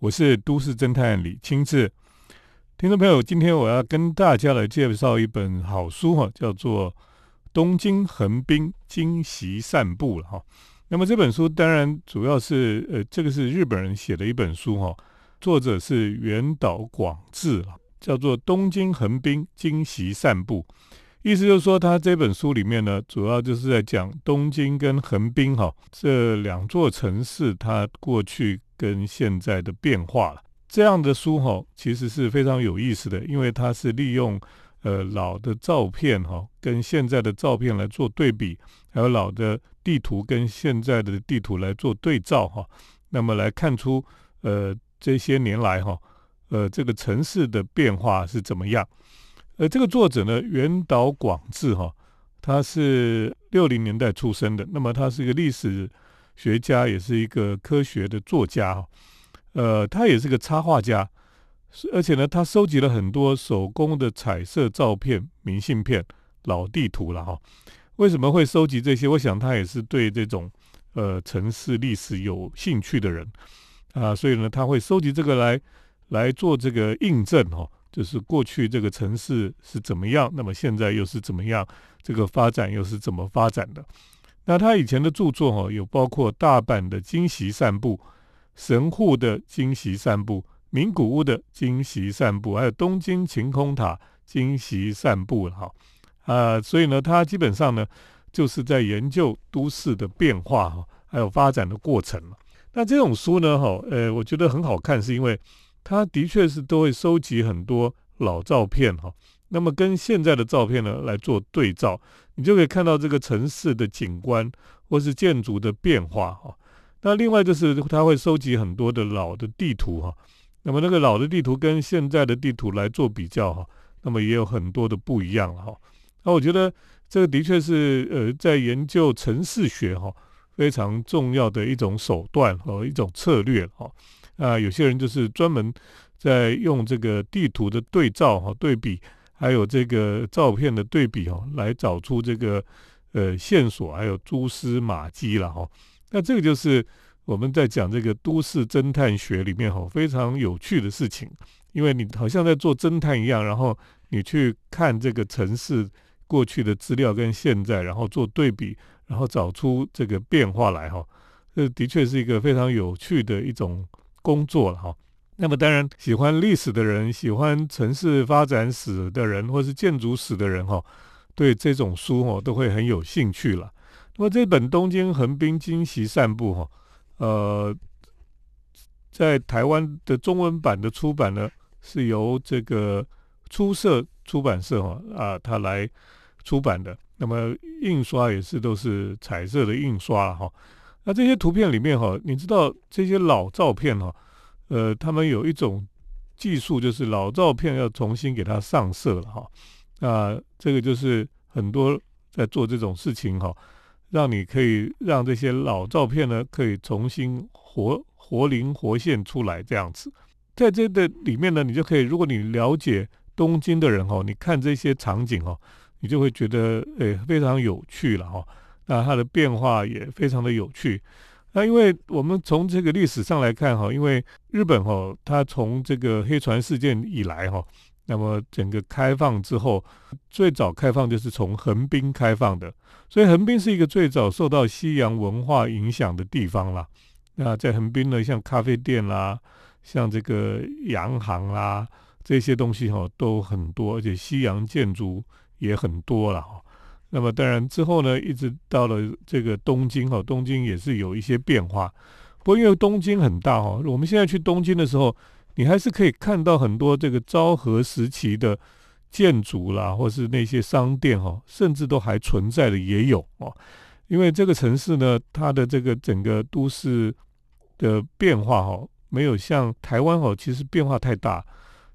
我是都市侦探李清志。听众朋友，今天我要跟大家来介绍一本好书哈，叫做《东京横滨惊袭散步》了哈。那么这本书当然主要是呃，这个是日本人写的一本书哈，作者是原岛广志叫做《东京横滨惊袭散步》。意思就是说，他这本书里面呢，主要就是在讲东京跟横滨哈这两座城市它过去跟现在的变化了。这样的书哈，其实是非常有意思的，因为它是利用呃老的照片哈跟现在的照片来做对比，还有老的地图跟现在的地图来做对照哈，那么来看出呃这些年来哈呃这个城市的变化是怎么样。呃，这个作者呢，原岛广志哈，他是六零年代出生的，那么他是一个历史学家，也是一个科学的作家哈。呃，他也是个插画家，而且呢，他收集了很多手工的彩色照片、明信片、老地图了哈。为什么会收集这些？我想他也是对这种呃城市历史有兴趣的人啊，所以呢，他会收集这个来来做这个印证哈。就是过去这个城市是怎么样，那么现在又是怎么样？这个发展又是怎么发展的？那他以前的著作哈，有包括大阪的惊喜散步、神户的惊喜散步、名古屋的惊喜散步，还有东京晴空塔惊喜散步哈啊，所以呢，他基本上呢，就是在研究都市的变化哈，还有发展的过程那这种书呢，哈，呃，我觉得很好看，是因为。他的确是都会收集很多老照片哈，那么跟现在的照片呢来做对照，你就可以看到这个城市的景观或是建筑的变化哈。那另外就是他会收集很多的老的地图哈，那么那个老的地图跟现在的地图来做比较哈，那么也有很多的不一样哈。那我觉得这个的确是呃在研究城市学哈非常重要的一种手段和一种策略哈。啊，有些人就是专门在用这个地图的对照哈、对比，还有这个照片的对比哦，来找出这个呃线索，还有蛛丝马迹了哈。那这个就是我们在讲这个都市侦探学里面哈非常有趣的事情，因为你好像在做侦探一样，然后你去看这个城市过去的资料跟现在，然后做对比，然后找出这个变化来哈。这的确是一个非常有趣的一种。工作了哈，那么当然喜欢历史的人，喜欢城市发展史的人，或是建筑史的人哈，对这种书哦都会很有兴趣了。那么这本《东京横滨惊奇散步》哈，呃，在台湾的中文版的出版呢，是由这个出色出版社哈啊，它来出版的。那么印刷也是都是彩色的印刷哈。那这些图片里面哈，你知道这些老照片哈，呃，他们有一种技术，就是老照片要重新给它上色了哈。那这个就是很多在做这种事情哈，让你可以让这些老照片呢，可以重新活活灵活现出来这样子。在这个里面呢，你就可以，如果你了解东京的人哈，你看这些场景哈，你就会觉得诶非常有趣了哈。那它的变化也非常的有趣。那因为我们从这个历史上来看哈，因为日本哈，它从这个黑船事件以来哈，那么整个开放之后，最早开放就是从横滨开放的，所以横滨是一个最早受到西洋文化影响的地方啦。那在横滨呢，像咖啡店啦，像这个洋行啦，这些东西哈都很多，而且西洋建筑也很多了哈。那么当然之后呢，一直到了这个东京哈，东京也是有一些变化。不过因为东京很大哈，我们现在去东京的时候，你还是可以看到很多这个昭和时期的建筑啦，或是那些商店哈，甚至都还存在的也有哦。因为这个城市呢，它的这个整个都市的变化哈，没有像台湾哈，其实变化太大。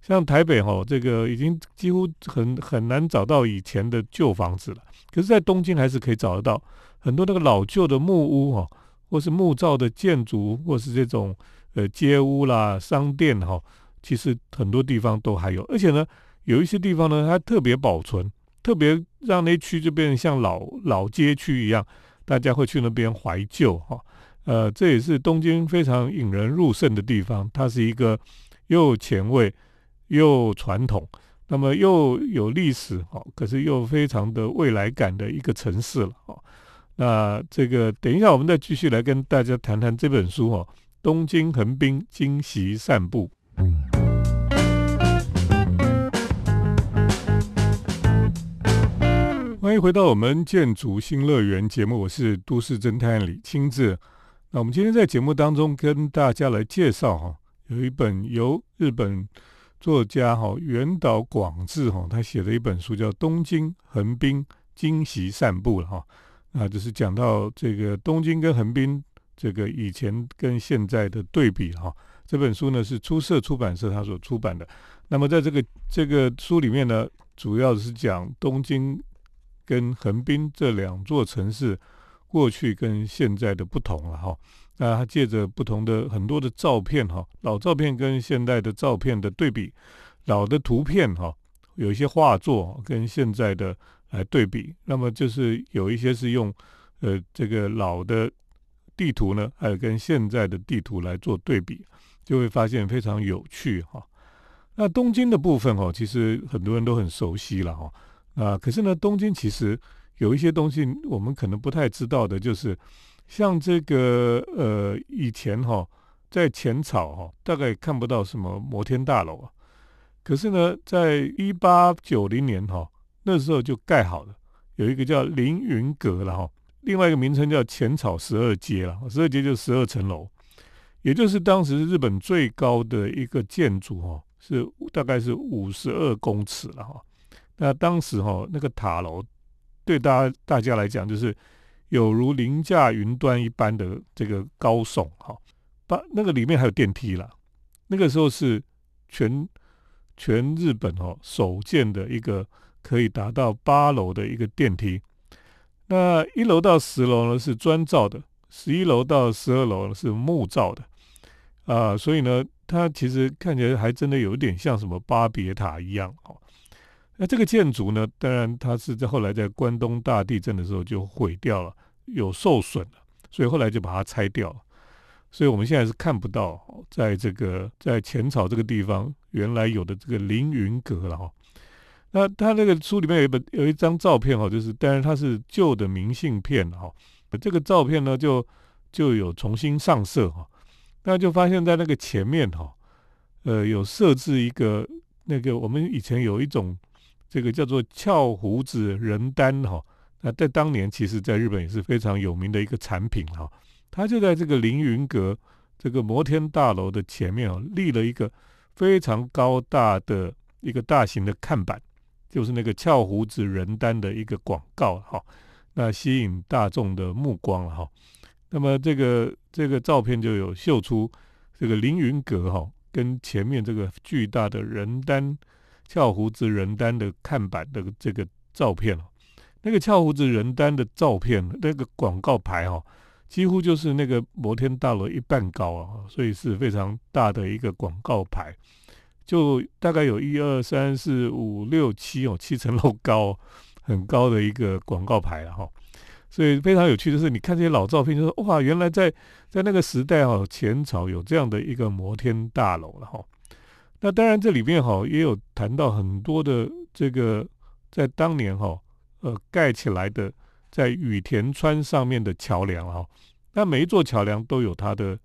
像台北哈，这个已经几乎很很难找到以前的旧房子了。可是，在东京还是可以找得到很多那个老旧的木屋哈，或是木造的建筑，或是这种呃街屋啦、商店哈，其实很多地方都还有。而且呢，有一些地方呢，它特别保存，特别让那区就变成像老老街区一样，大家会去那边怀旧哈。呃，这也是东京非常引人入胜的地方。它是一个又前卫又传统，那么又有历史哦，可是又非常的未来感的一个城市了哦。那这个等一下，我们再继续来跟大家谈谈这本书哦，《东京横滨惊喜散步》。欢迎回到我们建筑新乐园节目，我是都市侦探李清志。那我们今天在节目当中跟大家来介绍哈，有一本由日本作家哈原岛广志哈他写的一本书，叫《东京横滨惊喜散步》了哈。那就是讲到这个东京跟横滨这个以前跟现在的对比哈。这本书呢是出色出版社他所出版的。那么在这个这个书里面呢，主要是讲东京。跟横滨这两座城市过去跟现在的不同了哈，那他借着不同的很多的照片哈，老照片跟现代的照片的对比，老的图片哈，有一些画作跟现在的来对比，那么就是有一些是用呃这个老的地图呢，还有跟现在的地图来做对比，就会发现非常有趣哈。那东京的部分哈，其实很多人都很熟悉了哈。啊，可是呢，东京其实有一些东西我们可能不太知道的，就是像这个呃，以前哈在浅草哈，大概看不到什么摩天大楼啊。可是呢，在一八九零年哈，那时候就盖好了，有一个叫凌云阁了哈，另外一个名称叫浅草十二街了，十二街就十二层楼，也就是当时日本最高的一个建筑哈，是大概是五十二公尺了哈。那当时哈，那个塔楼对大家大家来讲，就是有如凌驾云端一般的这个高耸哈。八那个里面还有电梯了，那个时候是全全日本哦首建的一个可以达到八楼的一个电梯。那一楼到十楼呢是砖造的，十一楼到十二楼是木造的啊，所以呢，它其实看起来还真的有点像什么巴别塔一样哦。那这个建筑呢？当然，它是在后来在关东大地震的时候就毁掉了，有受损了，所以后来就把它拆掉了。所以我们现在是看不到在这个在浅草这个地方原来有的这个凌云阁了哈。那他那个书里面有一本有一张照片哈，就是当然它是旧的明信片哈。这个照片呢就就有重新上色哈，那就发现在那个前面哈，呃，有设置一个那个我们以前有一种。这个叫做翘胡子人丹哈，那在当年其实在日本也是非常有名的一个产品哈。它就在这个凌云阁这个摩天大楼的前面哦，立了一个非常高大的一个大型的看板，就是那个翘胡子人丹的一个广告哈。那吸引大众的目光了哈。那么这个这个照片就有秀出这个凌云阁哈，跟前面这个巨大的人丹。翘胡子人丹的看板的这个照片哦，那个翘胡子人丹的照片，那个广告牌哈，几乎就是那个摩天大楼一半高啊，所以是非常大的一个广告牌，就大概有一二三四五六七哦，七层楼高，很高的一个广告牌了哈。所以非常有趣的是，你看这些老照片，就说哇，原来在在那个时代哈，前朝有这样的一个摩天大楼了哈。那当然，这里面哈也有谈到很多的这个在当年哈呃盖起来的在羽田川上面的桥梁哈。那每一座桥梁都有它的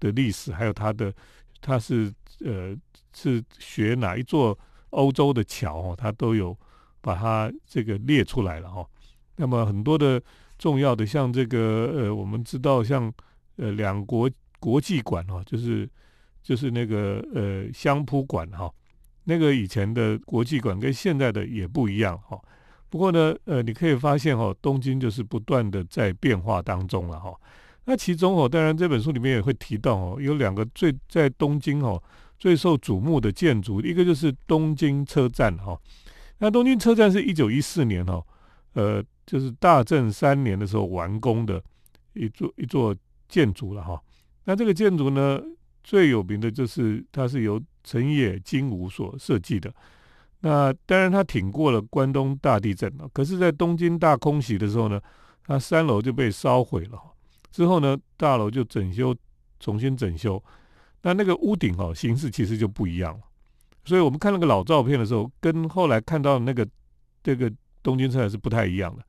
的历史，还有它的它是呃是学哪一座欧洲的桥哦，它都有把它这个列出来了哈。那么很多的重要的像这个呃我们知道像呃两国国际馆哦，就是。就是那个呃香扑馆哈，那个以前的国际馆跟现在的也不一样哈。不过呢，呃，你可以发现哈，东京就是不断的在变化当中了哈。那其中哦，当然这本书里面也会提到哦，有两个最在东京哦最受瞩目的建筑，一个就是东京车站哈。那东京车站是一九一四年哈，呃，就是大正三年的时候完工的一座一座建筑了哈。那这个建筑呢？最有名的就是它是由成野金吾所设计的。那当然，它挺过了关东大地震了。可是，在东京大空袭的时候呢，它三楼就被烧毁了。之后呢，大楼就整修，重新整修，那那个屋顶哦，形式其实就不一样了。所以我们看那个老照片的时候，跟后来看到那个这个东京车站是不太一样的。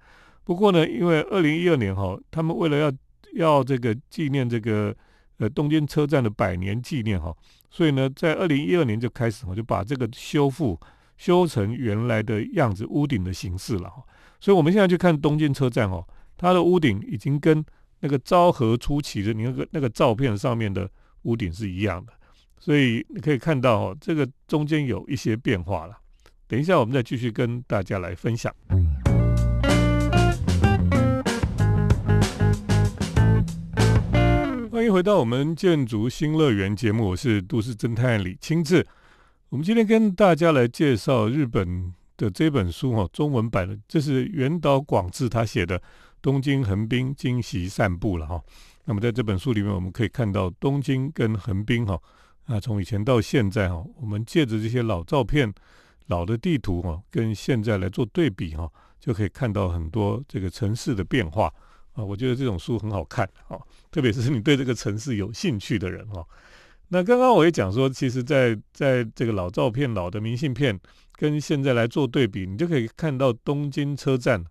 不过呢，因为二零一二年哈，他们为了要要这个纪念这个呃东京车站的百年纪念哈，所以呢，在二零一二年就开始，我就把这个修复修成原来的样子，屋顶的形式了。所以我们现在去看东京车站哦，它的屋顶已经跟那个昭和初期的你那个那个照片上面的屋顶是一样的。所以你可以看到哦，这个中间有一些变化了。等一下，我们再继续跟大家来分享。欢迎回到我们建筑新乐园节目，我是都市侦探李清志。我们今天跟大家来介绍日本。的这本书哈，中文版的，这是原岛广志他写的《东京横滨惊喜散步》了哈。那么在这本书里面，我们可以看到东京跟横滨哈，啊，从以前到现在哈，我们借着这些老照片、老的地图哈，跟现在来做对比哈，就可以看到很多这个城市的变化啊。我觉得这种书很好看啊，特别是你对这个城市有兴趣的人哈。那刚刚我也讲说，其实，在在这个老照片、老的明信片跟现在来做对比，你就可以看到东京车站，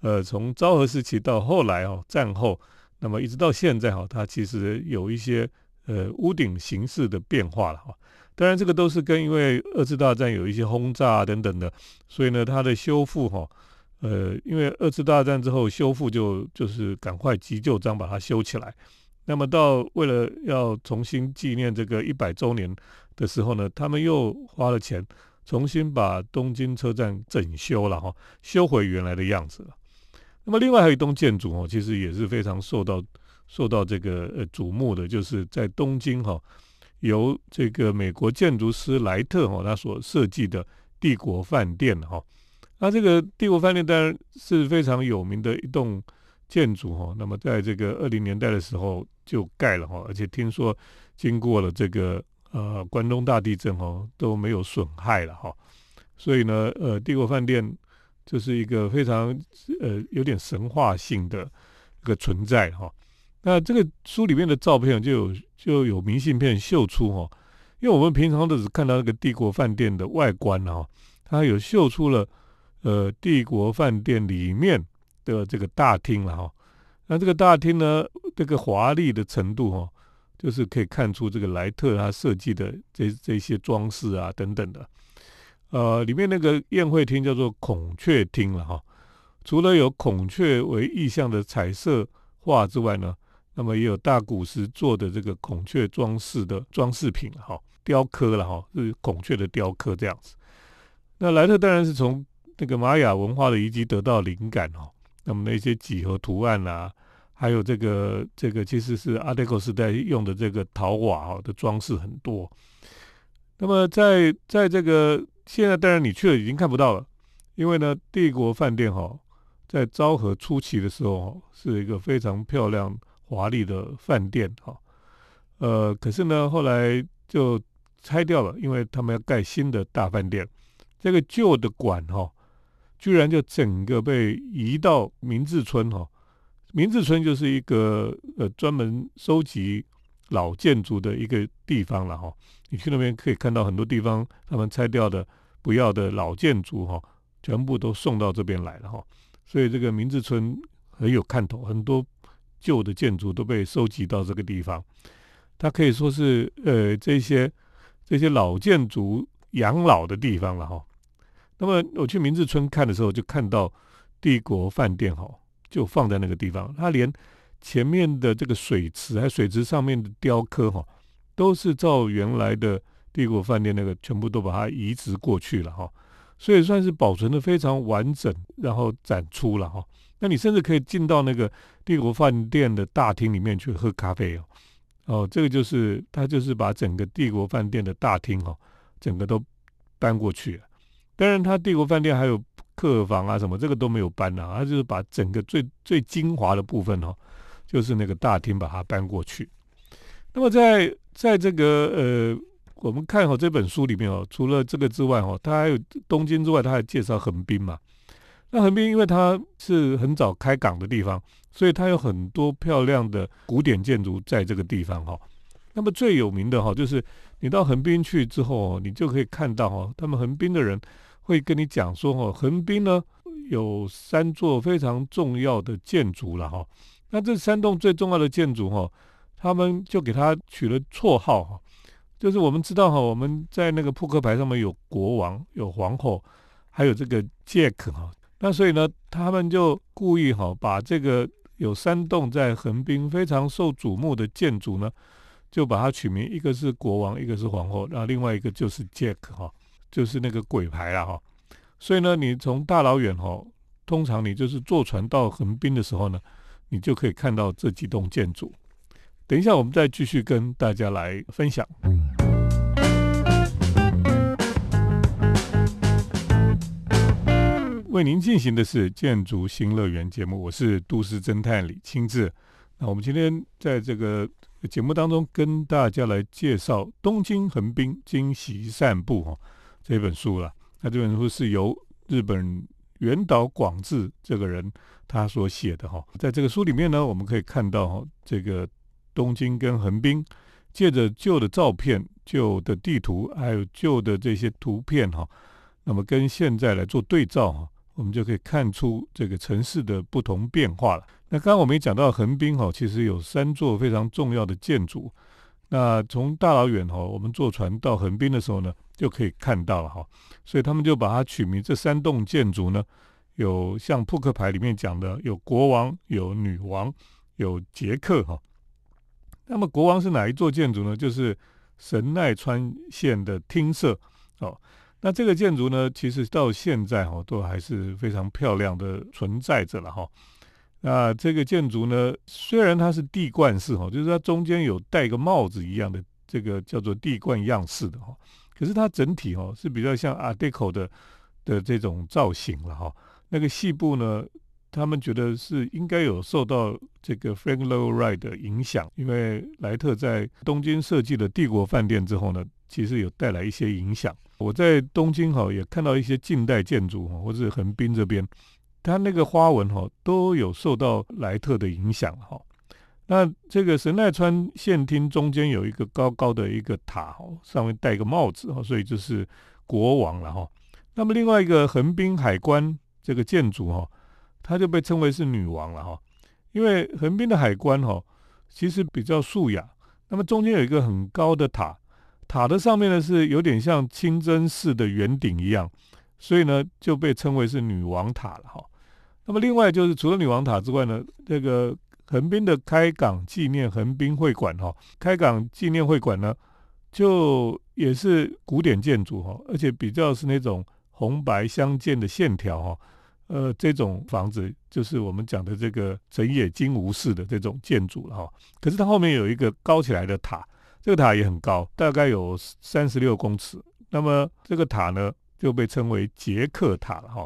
呃，从昭和时期到后来哦，战后，那么一直到现在哈，它其实有一些呃屋顶形式的变化了哈。当然，这个都是跟因为二次大战有一些轰炸等等的，所以呢，它的修复哈，呃，因为二次大战之后修复就就是赶快急救章把它修起来。那么到为了要重新纪念这个一百周年的时候呢，他们又花了钱重新把东京车站整修了哈，修回原来的样子了。那么另外还有一栋建筑哦，其实也是非常受到受到这个呃瞩目的，就是在东京哈，由这个美国建筑师莱特哈他所设计的帝国饭店哈。那这个帝国饭店当然是非常有名的一栋建筑哈。那么在这个二零年代的时候。就盖了哈，而且听说经过了这个呃关东大地震哦都没有损害了哈，所以呢呃帝国饭店就是一个非常呃有点神话性的一个存在哈。那这个书里面的照片就有就有明信片秀出哈，因为我们平常都只看到那个帝国饭店的外观哈，它有秀出了呃帝国饭店里面的这个大厅了哈。那这个大厅呢？这个华丽的程度哈，就是可以看出这个莱特他设计的这这些装饰啊等等的。呃，里面那个宴会厅叫做孔雀厅了哈。除了有孔雀为意象的彩色画之外呢，那么也有大古石做的这个孔雀装饰的装饰品哈，雕刻了哈，是孔雀的雕刻这样子。那莱特当然是从那个玛雅文化的遗迹得到灵感哦。那么那些几何图案啊。还有这个这个其实是阿德克时代用的这个陶瓦哈的装饰很多。那么在在这个现在当然你去了已经看不到了，因为呢帝国饭店哈在昭和初期的时候是一个非常漂亮华丽的饭店哈，呃可是呢后来就拆掉了，因为他们要盖新的大饭店，这个旧的馆哈居然就整个被移到明治村哈。明治村就是一个呃专门收集老建筑的一个地方了哈，你去那边可以看到很多地方他们拆掉的不要的老建筑哈，全部都送到这边来了哈，所以这个明治村很有看头，很多旧的建筑都被收集到这个地方，它可以说是呃这些这些老建筑养老的地方了哈。那么我去明治村看的时候，就看到帝国饭店哈。就放在那个地方，它连前面的这个水池，还水池上面的雕刻哈，都是照原来的帝国饭店那个全部都把它移植过去了哈，所以算是保存的非常完整，然后展出了哈。那你甚至可以进到那个帝国饭店的大厅里面去喝咖啡哦，哦，这个就是他就是把整个帝国饭店的大厅哈，整个都搬过去了。当然，他帝国饭店还有。客房啊，什么这个都没有搬啊，他就是把整个最最精华的部分哦，就是那个大厅把它搬过去。那么在在这个呃，我们看好这本书里面哦，除了这个之外哦，它还有东京之外，它还介绍横滨嘛。那横滨因为它是很早开港的地方，所以它有很多漂亮的古典建筑在这个地方哈。那么最有名的哈，就是你到横滨去之后哦，你就可以看到哈，他们横滨的人会跟你讲说哈，横滨呢有三座非常重要的建筑了哈。那这三栋最重要的建筑哈，他们就给它取了绰号哈，就是我们知道哈，我们在那个扑克牌上面有国王、有皇后，还有这个 Jack 哈。那所以呢，他们就故意哈，把这个有三栋在横滨非常受瞩目的建筑呢，就把它取名，一个是国王，一个是皇后，那另外一个就是 Jack 哈，就是那个鬼牌了哈。所以呢，你从大老远哈，通常你就是坐船到横滨的时候呢，你就可以看到这几栋建筑。等一下，我们再继续跟大家来分享。为您进行的是《建筑新乐园》节目，我是都市侦探李清志。那我们今天在这个节目当中跟大家来介绍《东京横滨惊喜散步》哈这本书了。那这本书是由日本原岛广志这个人他所写的哈。在这个书里面呢，我们可以看到哈，这个东京跟横滨借着旧的照片、旧的地图，还有旧的这些图片哈，那么跟现在来做对照哈。我们就可以看出这个城市的不同变化了。那刚刚我们也讲到横滨哈，其实有三座非常重要的建筑。那从大老远哈，我们坐船到横滨的时候呢，就可以看到了哈。所以他们就把它取名这三栋建筑呢，有像扑克牌里面讲的，有国王、有女王、有杰克哈。那么国王是哪一座建筑呢？就是神奈川县的厅舍哦。那这个建筑呢，其实到现在哈都还是非常漂亮的存在着了哈。那这个建筑呢，虽然它是地冠式哈，就是它中间有戴个帽子一样的这个叫做地冠样式的哈，可是它整体哦是比较像 Art Deco 的的这种造型了哈。那个细部呢，他们觉得是应该有受到这个 Frank Lloyd Wright 的影响，因为莱特在东京设计了帝国饭店之后呢，其实有带来一些影响。我在东京哈也看到一些近代建筑哈，或者横滨这边，它那个花纹哈都有受到莱特的影响哈。那这个神奈川县厅中间有一个高高的一个塔哦，上面戴个帽子哦，所以就是国王了哈。那么另外一个横滨海关这个建筑哈，它就被称为是女王了哈，因为横滨的海关哈其实比较素雅，那么中间有一个很高的塔。塔的上面呢是有点像清真寺的圆顶一样，所以呢就被称为是女王塔了哈。那么另外就是除了女王塔之外呢，这个横滨的开港纪念横滨会馆哈，开港纪念会馆呢就也是古典建筑哈，而且比较是那种红白相间的线条哈，呃这种房子就是我们讲的这个整野金吾式的这种建筑了哈。可是它后面有一个高起来的塔。这个塔也很高，大概有三十六公尺。那么这个塔呢，就被称为杰克塔了哈。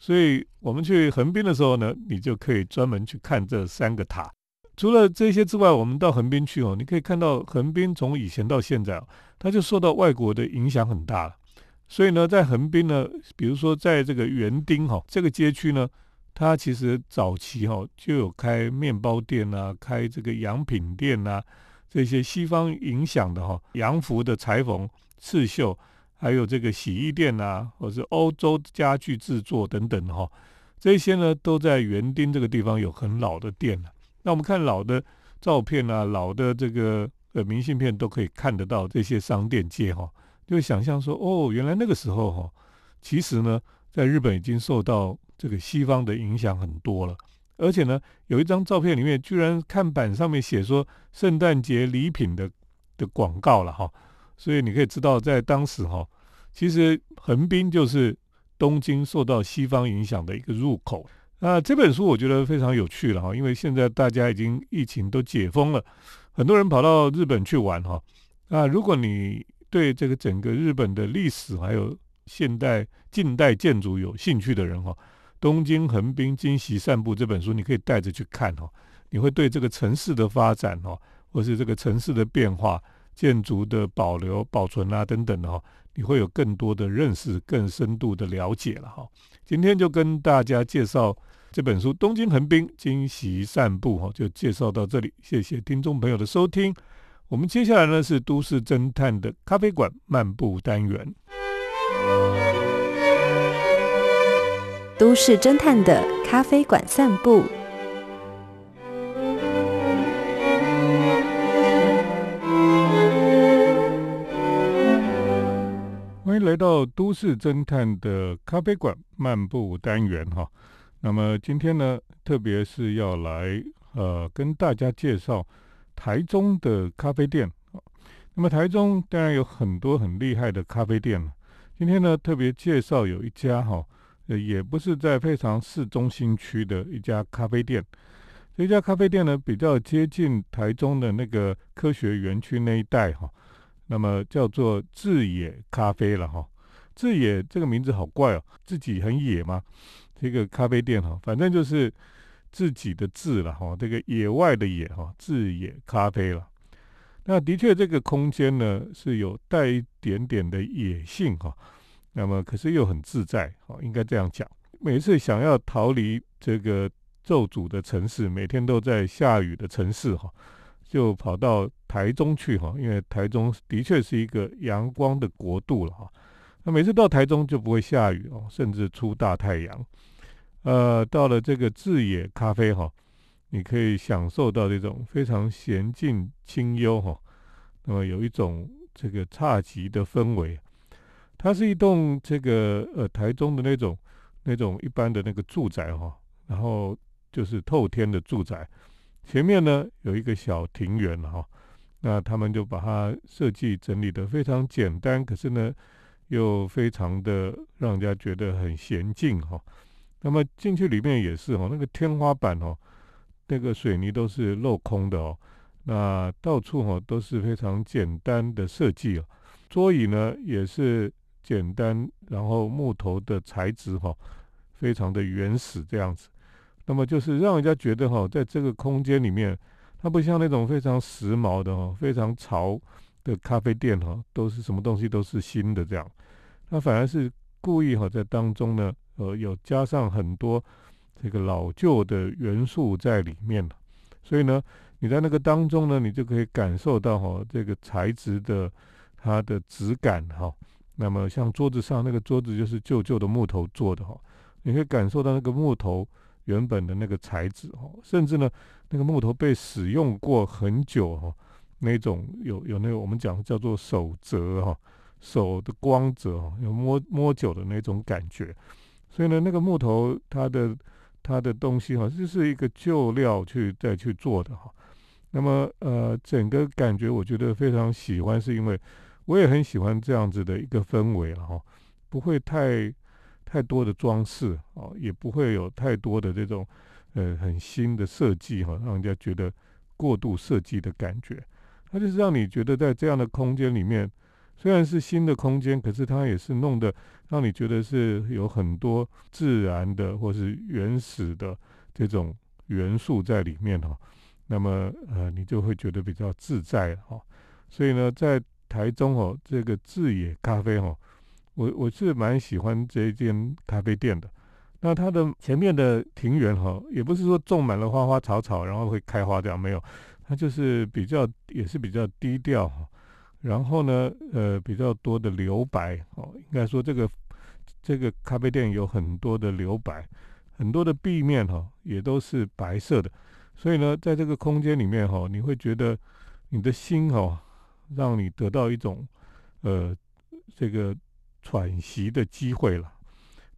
所以我们去横滨的时候呢，你就可以专门去看这三个塔。除了这些之外，我们到横滨去哦，你可以看到横滨从以前到现在哦，它就受到外国的影响很大了。所以呢，在横滨呢，比如说在这个园丁哈这个街区呢，它其实早期哈就有开面包店啊，开这个洋品店啊。这些西方影响的哈洋服的裁缝、刺绣，还有这个洗衣店呐，或是欧洲家具制作等等哈，这些呢都在园丁这个地方有很老的店了。那我们看老的照片啊，老的这个呃明信片都可以看得到这些商店街哈，就想象说哦，原来那个时候哈，其实呢在日本已经受到这个西方的影响很多了。而且呢，有一张照片里面居然看板上面写说圣诞节礼品的的广告了哈，所以你可以知道在当时哈，其实横滨就是东京受到西方影响的一个入口。那这本书我觉得非常有趣了哈，因为现在大家已经疫情都解封了，很多人跑到日本去玩哈。那如果你对这个整个日本的历史还有现代近代建筑有兴趣的人哈。《东京横滨惊喜散步》这本书，你可以带着去看哈。你会对这个城市的发展哈，或是这个城市的变化，建筑的保留、保存啊等等的哈，你会有更多的认识、更深度的了解了哈。今天就跟大家介绍这本书《东京横滨惊喜散步》哈，就介绍到这里，谢谢听众朋友的收听。我们接下来呢是都市侦探的咖啡馆漫步单元，都市侦探的咖啡馆散步。来到都市侦探的咖啡馆漫步单元哈，那么今天呢，特别是要来呃跟大家介绍台中的咖啡店。那么台中当然有很多很厉害的咖啡店了。今天呢，特别介绍有一家哈，也不是在非常市中心区的一家咖啡店。这家咖啡店呢，比较接近台中的那个科学园区那一带哈。那么叫做自野咖啡了哈，自野这个名字好怪哦，自己很野吗？这个咖啡店哈，反正就是自己的字了哈，这个野外的野哈，自野咖啡了。那的确这个空间呢是有带一点点的野性哈，那么可是又很自在哈，应该这样讲。每次想要逃离这个咒诅的城市，每天都在下雨的城市哈。就跑到台中去哈，因为台中的确是一个阳光的国度了哈。那每次到台中就不会下雨哦，甚至出大太阳。呃，到了这个智野咖啡哈，你可以享受到这种非常娴静清幽哈。那么有一种这个侘寂的氛围。它是一栋这个呃台中的那种那种一般的那个住宅哈，然后就是透天的住宅。前面呢有一个小庭园哈，那他们就把它设计整理的非常简单，可是呢又非常的让人家觉得很娴静哈。那么进去里面也是哈，那个天花板哦，那个水泥都是镂空的哦，那到处哈都是非常简单的设计哦。桌椅呢也是简单，然后木头的材质哈，非常的原始这样子。那么就是让人家觉得哈，在这个空间里面，它不像那种非常时髦的哈、非常潮的咖啡店哈，都是什么东西都是新的这样。它反而是故意哈，在当中呢，呃，有加上很多这个老旧的元素在里面所以呢，你在那个当中呢，你就可以感受到哈，这个材质的它的质感哈。那么像桌子上那个桌子就是旧旧的木头做的哈，你可以感受到那个木头。原本的那个材质哈，甚至呢，那个木头被使用过很久哈，那种有有那个我们讲叫做手折哈，手的光泽哈，有摸摸久的那种感觉。所以呢，那个木头它的它的东西哈，就是一个旧料去再去做的哈。那么呃，整个感觉我觉得非常喜欢，是因为我也很喜欢这样子的一个氛围了哈，不会太。太多的装饰哦，也不会有太多的这种呃很新的设计哈，让人家觉得过度设计的感觉。它就是让你觉得在这样的空间里面，虽然是新的空间，可是它也是弄得让你觉得是有很多自然的或是原始的这种元素在里面哈。那么呃，你就会觉得比较自在哈。所以呢，在台中哦，这个智野咖啡哦。我我是蛮喜欢这一间咖啡店的，那它的前面的庭园哈，也不是说种满了花花草草，然后会开花这样没有，它就是比较也是比较低调哈，然后呢，呃，比较多的留白哦，应该说这个这个咖啡店有很多的留白，很多的壁面哈也都是白色的，所以呢，在这个空间里面哈，你会觉得你的心哈，让你得到一种呃这个。喘息的机会了。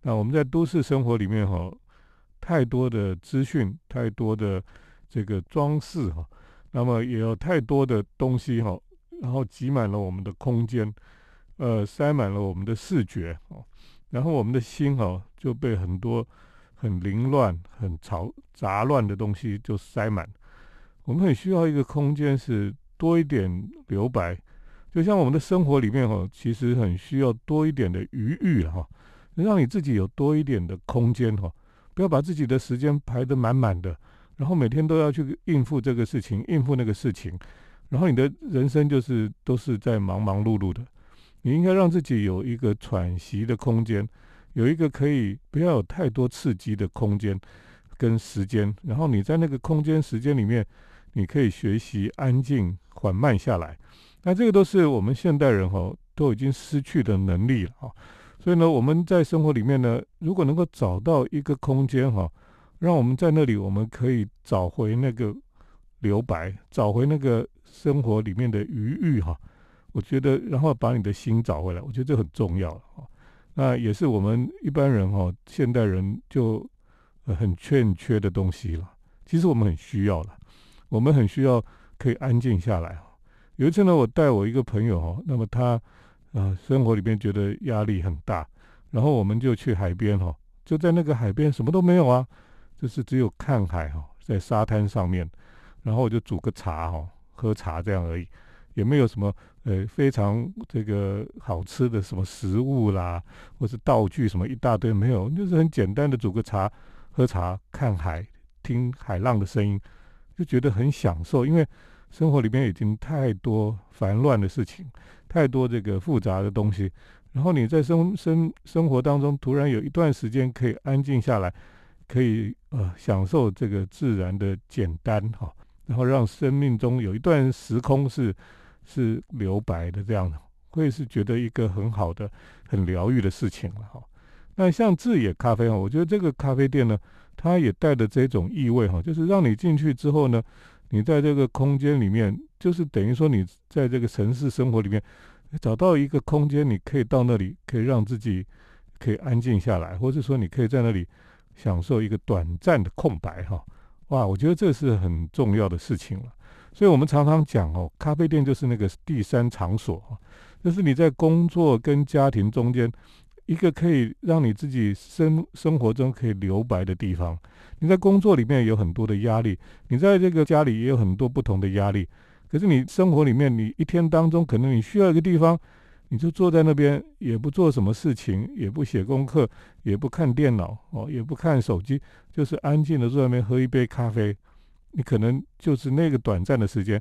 那我们在都市生活里面哈，太多的资讯，太多的这个装饰哈，那么也有太多的东西哈，然后挤满了我们的空间，呃，塞满了我们的视觉哦，然后我们的心哈就被很多很凌乱、很嘈杂乱的东西就塞满。我们很需要一个空间，是多一点留白。就像我们的生活里面哈，其实很需要多一点的余裕哈，让你自己有多一点的空间哈，不要把自己的时间排得满满的，然后每天都要去应付这个事情，应付那个事情，然后你的人生就是都是在忙忙碌碌的，你应该让自己有一个喘息的空间，有一个可以不要有太多刺激的空间跟时间，然后你在那个空间时间里面，你可以学习安静缓慢下来。那这个都是我们现代人哈都已经失去的能力了啊。所以呢，我们在生活里面呢，如果能够找到一个空间哈，让我们在那里，我们可以找回那个留白，找回那个生活里面的余裕哈。我觉得，然后把你的心找回来，我觉得这很重要啊。那也是我们一般人哈，现代人就很欠缺的东西了。其实我们很需要了，我们很需要可以安静下来有一次呢，我带我一个朋友哈，那么他。啊，生活里面觉得压力很大，然后我们就去海边哈，就在那个海边什么都没有啊，就是只有看海哈，在沙滩上面，然后我就煮个茶哈，喝茶这样而已，也没有什么呃非常这个好吃的什么食物啦，或是道具什么一大堆没有，就是很简单的煮个茶，喝茶看海，听海浪的声音，就觉得很享受，因为生活里面已经太多烦乱的事情。太多这个复杂的东西，然后你在生生生活当中突然有一段时间可以安静下来，可以呃享受这个自然的简单哈，然后让生命中有一段时空是是留白的这样，会是觉得一个很好的、很疗愈的事情了哈。那像智野咖啡哈，我觉得这个咖啡店呢，它也带着这种意味哈，就是让你进去之后呢。你在这个空间里面，就是等于说你在这个城市生活里面找到一个空间，你可以到那里，可以让自己可以安静下来，或者说你可以在那里享受一个短暂的空白，哈，哇，我觉得这是很重要的事情了。所以我们常常讲哦，咖啡店就是那个第三场所，就是你在工作跟家庭中间。一个可以让你自己生生活中可以留白的地方。你在工作里面有很多的压力，你在这个家里也有很多不同的压力。可是你生活里面，你一天当中可能你需要一个地方，你就坐在那边，也不做什么事情，也不写功课，也不看电脑哦，也不看手机，就是安静的坐在那边喝一杯咖啡。你可能就是那个短暂的时间，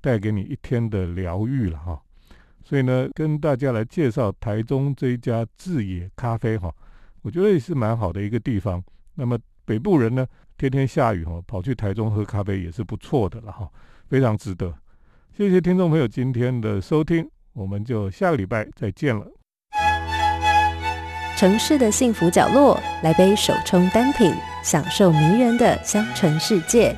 带给你一天的疗愈了哈。所以呢，跟大家来介绍台中这一家智野咖啡哈，我觉得也是蛮好的一个地方。那么北部人呢，天天下雨哈，跑去台中喝咖啡也是不错的了哈，非常值得。谢谢听众朋友今天的收听，我们就下个礼拜再见了。城市的幸福角落，来杯手冲单品，享受迷人的香醇世界。